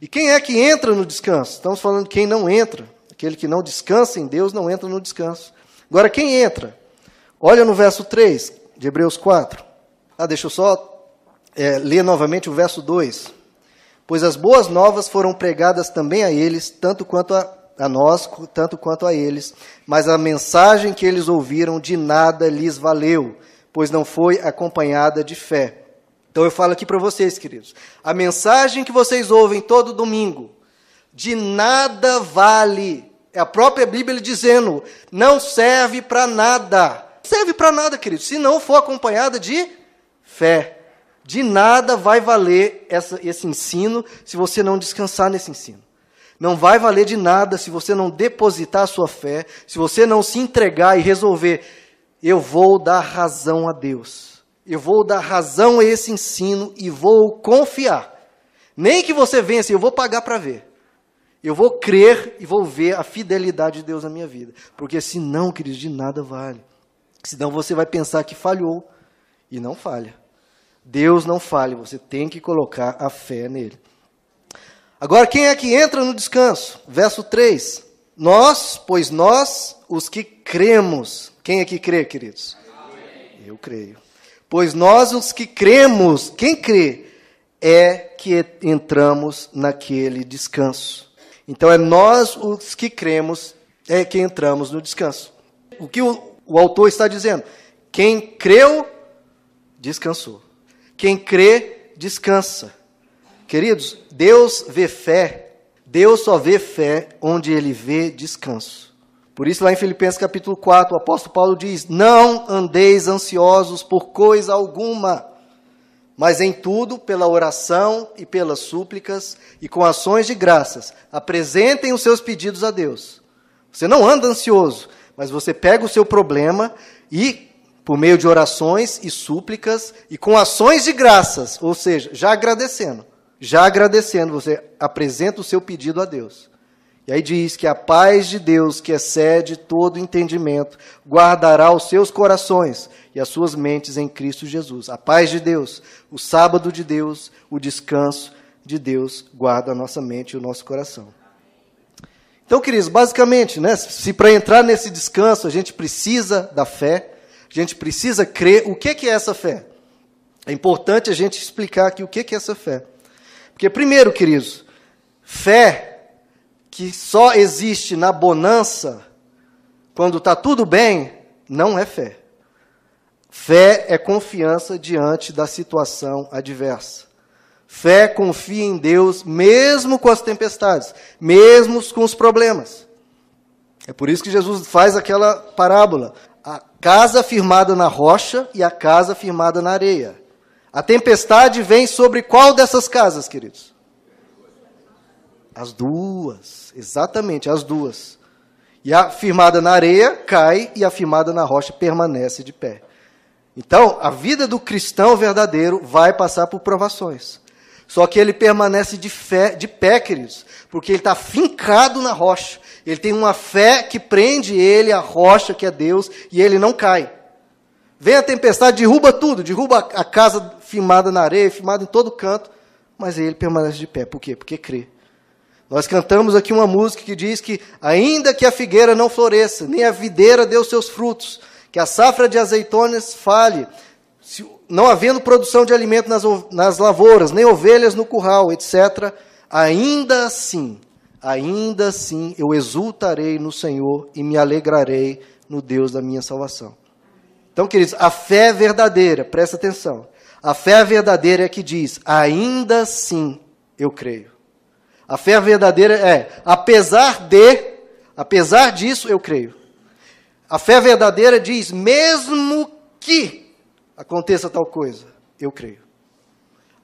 E quem é que entra no descanso? Estamos falando de quem não entra. Aquele que não descansa em Deus não entra no descanso. Agora, quem entra? Olha no verso 3 de Hebreus 4. Ah, deixa eu só é, ler novamente o verso 2. Pois as boas novas foram pregadas também a eles, tanto quanto a, a nós, tanto quanto a eles, mas a mensagem que eles ouviram de nada lhes valeu, pois não foi acompanhada de fé. Então eu falo aqui para vocês, queridos, a mensagem que vocês ouvem todo domingo, de nada vale. É a própria Bíblia dizendo, não serve para nada. Serve para nada, queridos, se não for acompanhada de fé. De nada vai valer essa, esse ensino se você não descansar nesse ensino. Não vai valer de nada se você não depositar a sua fé, se você não se entregar e resolver, eu vou dar razão a Deus. Eu vou dar razão a esse ensino e vou confiar. Nem que você vença, eu vou pagar para ver. Eu vou crer e vou ver a fidelidade de Deus na minha vida. Porque senão, queridos, de nada vale. Senão você vai pensar que falhou. E não falha. Deus não falha, você tem que colocar a fé nele. Agora, quem é que entra no descanso? Verso 3. Nós, pois nós, os que cremos. Quem é que crê, queridos? Amém. Eu creio. Pois nós, os que cremos, quem crê, é que entramos naquele descanso. Então, é nós, os que cremos, é que entramos no descanso. O que o, o autor está dizendo? Quem creu, descansou. Quem crê, descansa. Queridos, Deus vê fé, Deus só vê fé onde ele vê descanso. Por isso, lá em Filipenses capítulo 4, o apóstolo Paulo diz: Não andeis ansiosos por coisa alguma, mas em tudo, pela oração e pelas súplicas e com ações de graças, apresentem os seus pedidos a Deus. Você não anda ansioso, mas você pega o seu problema e, por meio de orações e súplicas e com ações de graças, ou seja, já agradecendo, já agradecendo, você apresenta o seu pedido a Deus. E aí diz que a paz de Deus, que excede todo entendimento, guardará os seus corações e as suas mentes em Cristo Jesus. A paz de Deus, o sábado de Deus, o descanso de Deus guarda a nossa mente e o nosso coração. Então, queridos, basicamente, né, se para entrar nesse descanso a gente precisa da fé, a gente precisa crer, o que é essa fé? É importante a gente explicar aqui o que é essa fé. Porque, primeiro, queridos, fé que só existe na bonança, quando está tudo bem, não é fé. Fé é confiança diante da situação adversa. Fé confia em Deus mesmo com as tempestades, mesmo com os problemas. É por isso que Jesus faz aquela parábola: a casa firmada na rocha e a casa firmada na areia. A tempestade vem sobre qual dessas casas, queridos? As duas, exatamente, as duas. E a firmada na areia cai e a firmada na rocha permanece de pé. Então, a vida do cristão verdadeiro vai passar por provações. Só que ele permanece de, fé, de pé, queridos, porque ele está fincado na rocha. Ele tem uma fé que prende ele à rocha, que é Deus, e ele não cai. Vem a tempestade, derruba tudo, derruba a casa firmada na areia, firmada em todo canto, mas ele permanece de pé. Por quê? Porque crê. Nós cantamos aqui uma música que diz que, ainda que a figueira não floresça, nem a videira dê os seus frutos, que a safra de azeitonas fale, não havendo produção de alimento nas, nas lavouras, nem ovelhas no curral, etc., ainda assim, ainda assim eu exultarei no Senhor e me alegrarei no Deus da minha salvação. Então, queridos, a fé verdadeira, presta atenção. A fé verdadeira é que diz: ainda assim eu creio. A fé verdadeira é, apesar de, apesar disso eu creio. A fé verdadeira diz: mesmo que aconteça tal coisa, eu creio.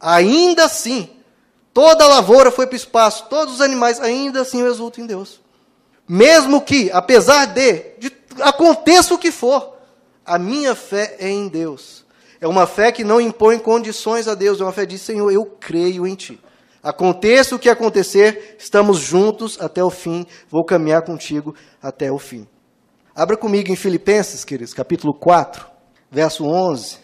Ainda assim, toda a lavoura foi para o espaço, todos os animais, ainda assim eu exulto em Deus. Mesmo que, apesar de, de aconteça o que for, a minha fé é em Deus. É uma fé que não impõe condições a Deus, é uma fé diz: Senhor, eu creio em Ti. Aconteça o que acontecer, estamos juntos até o fim, vou caminhar contigo até o fim. Abra comigo em Filipenses, queridos, capítulo 4, verso 11.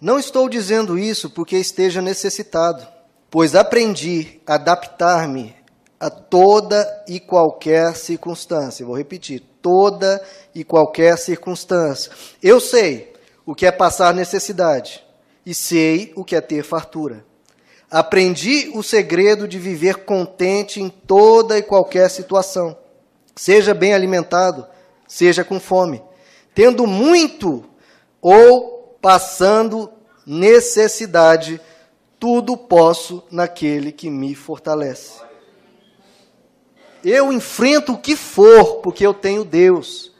Não estou dizendo isso porque esteja necessitado, pois aprendi a adaptar-me a toda e qualquer circunstância. Vou repetir: toda e qualquer circunstância. Eu sei o que é passar necessidade e sei o que é ter fartura. Aprendi o segredo de viver contente em toda e qualquer situação. Seja bem alimentado, seja com fome, tendo muito ou passando necessidade, tudo posso naquele que me fortalece. Eu enfrento o que for, porque eu tenho Deus.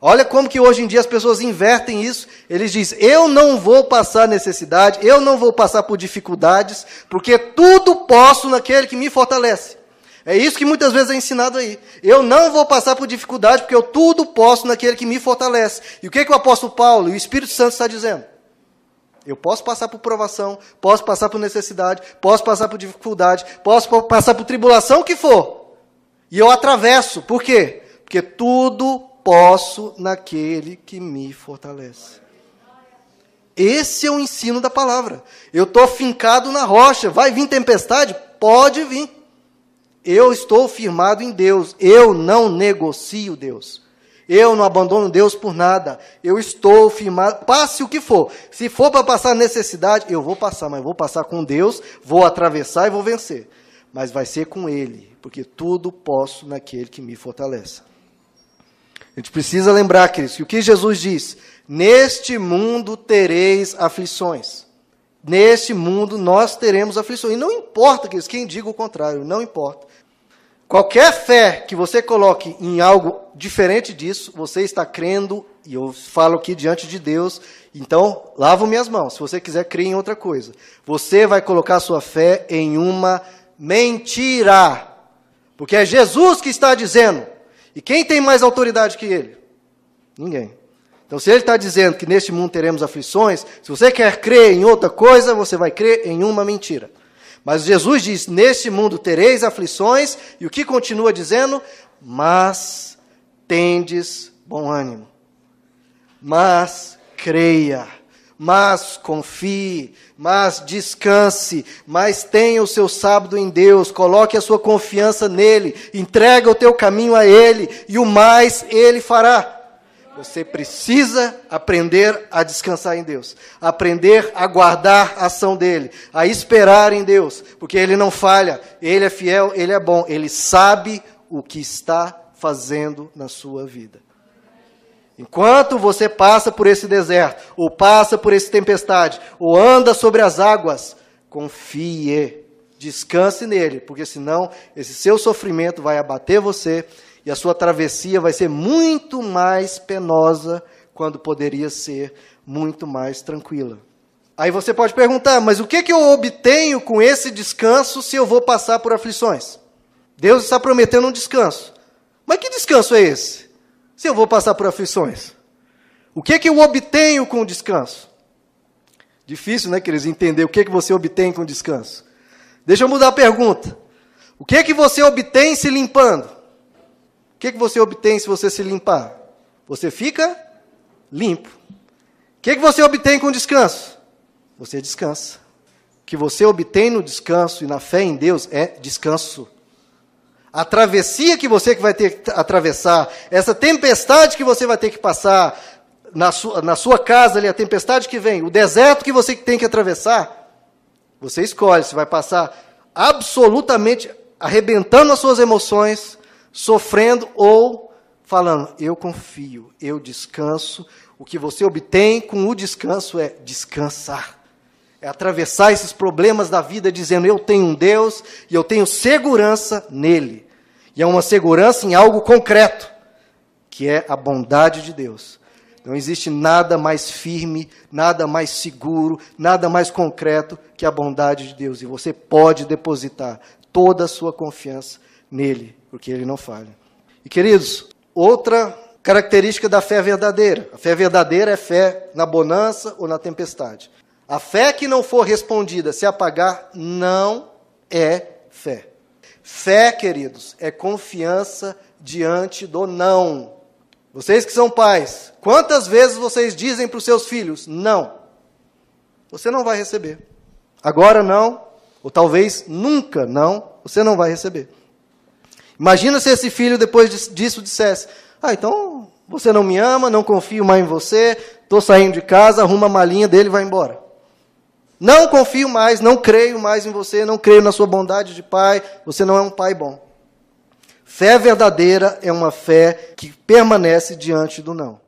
Olha como que hoje em dia as pessoas invertem isso. Eles dizem: "Eu não vou passar necessidade, eu não vou passar por dificuldades, porque tudo posso naquele que me fortalece". É isso que muitas vezes é ensinado aí. Eu não vou passar por dificuldade, porque eu tudo posso naquele que me fortalece. E o que, que o apóstolo Paulo e o Espírito Santo está dizendo? Eu posso passar por provação, posso passar por necessidade, posso passar por dificuldade, posso passar por tribulação, o que for. E eu atravesso. Por quê? Porque tudo posso naquele que me fortalece. Esse é o ensino da palavra. Eu estou fincado na rocha. Vai vir tempestade? Pode vir. Eu estou firmado em Deus. Eu não negocio Deus. Eu não abandono Deus por nada. Eu estou firmado, passe o que for. Se for para passar necessidade, eu vou passar, mas vou passar com Deus, vou atravessar e vou vencer. Mas vai ser com Ele, porque tudo posso naquele que me fortalece. A gente precisa lembrar, queridos, que o que Jesus diz: Neste mundo tereis aflições. Neste mundo nós teremos aflições. E não importa, queridos, quem diga o contrário, não importa. Qualquer fé que você coloque em algo diferente disso, você está crendo, e eu falo aqui diante de Deus, então lavo minhas mãos. Se você quiser crer em outra coisa, você vai colocar sua fé em uma mentira. Porque é Jesus que está dizendo. E quem tem mais autoridade que ele? Ninguém. Então, se ele está dizendo que neste mundo teremos aflições, se você quer crer em outra coisa, você vai crer em uma mentira. Mas Jesus diz: Neste mundo tereis aflições, e o que continua dizendo? Mas tendes bom ânimo. Mas creia, mas confie, mas descanse, mas tenha o seu sábado em Deus, coloque a sua confiança nele, entrega o teu caminho a ele, e o mais ele fará. Você precisa aprender a descansar em Deus, aprender a guardar a ação dele, a esperar em Deus, porque ele não falha, ele é fiel, ele é bom, ele sabe o que está fazendo na sua vida. Enquanto você passa por esse deserto, ou passa por essa tempestade, ou anda sobre as águas, confie, descanse nele, porque senão esse seu sofrimento vai abater você e a sua travessia vai ser muito mais penosa quando poderia ser muito mais tranquila. Aí você pode perguntar, mas o que, que eu obtenho com esse descanso se eu vou passar por aflições? Deus está prometendo um descanso. Mas que descanso é esse? Se eu vou passar por aflições? O que, que eu obtenho com o descanso? Difícil, né, queridos, entender o que, que você obtém com o descanso. Deixa eu mudar a pergunta. O que, que você obtém se limpando? O que, que você obtém se você se limpar? Você fica limpo. O que, que você obtém com descanso? Você descansa. O que você obtém no descanso e na fé em Deus é descanso. A travessia que você vai ter que atravessar, essa tempestade que você vai ter que passar na sua, na sua casa ali, a tempestade que vem, o deserto que você tem que atravessar, você escolhe se vai passar absolutamente arrebentando as suas emoções, sofrendo ou falando, eu confio, eu descanso. O que você obtém com o descanso é descansar. É atravessar esses problemas da vida dizendo, eu tenho um Deus e eu tenho segurança nele. E é uma segurança em algo concreto, que é a bondade de Deus. Não existe nada mais firme, nada mais seguro, nada mais concreto que a bondade de Deus. E você pode depositar toda a sua confiança nele porque ele não falha. E queridos, outra característica da fé verdadeira. A fé verdadeira é fé na bonança ou na tempestade. A fé que não for respondida se apagar não é fé. Fé, queridos, é confiança diante do não. Vocês que são pais, quantas vezes vocês dizem para os seus filhos: não? Você não vai receber. Agora não, ou talvez nunca não, você não vai receber. Imagina se esse filho depois disso dissesse: Ah, então você não me ama, não confio mais em você, estou saindo de casa, arruma a malinha dele e vai embora. Não confio mais, não creio mais em você, não creio na sua bondade de pai, você não é um pai bom. Fé verdadeira é uma fé que permanece diante do não.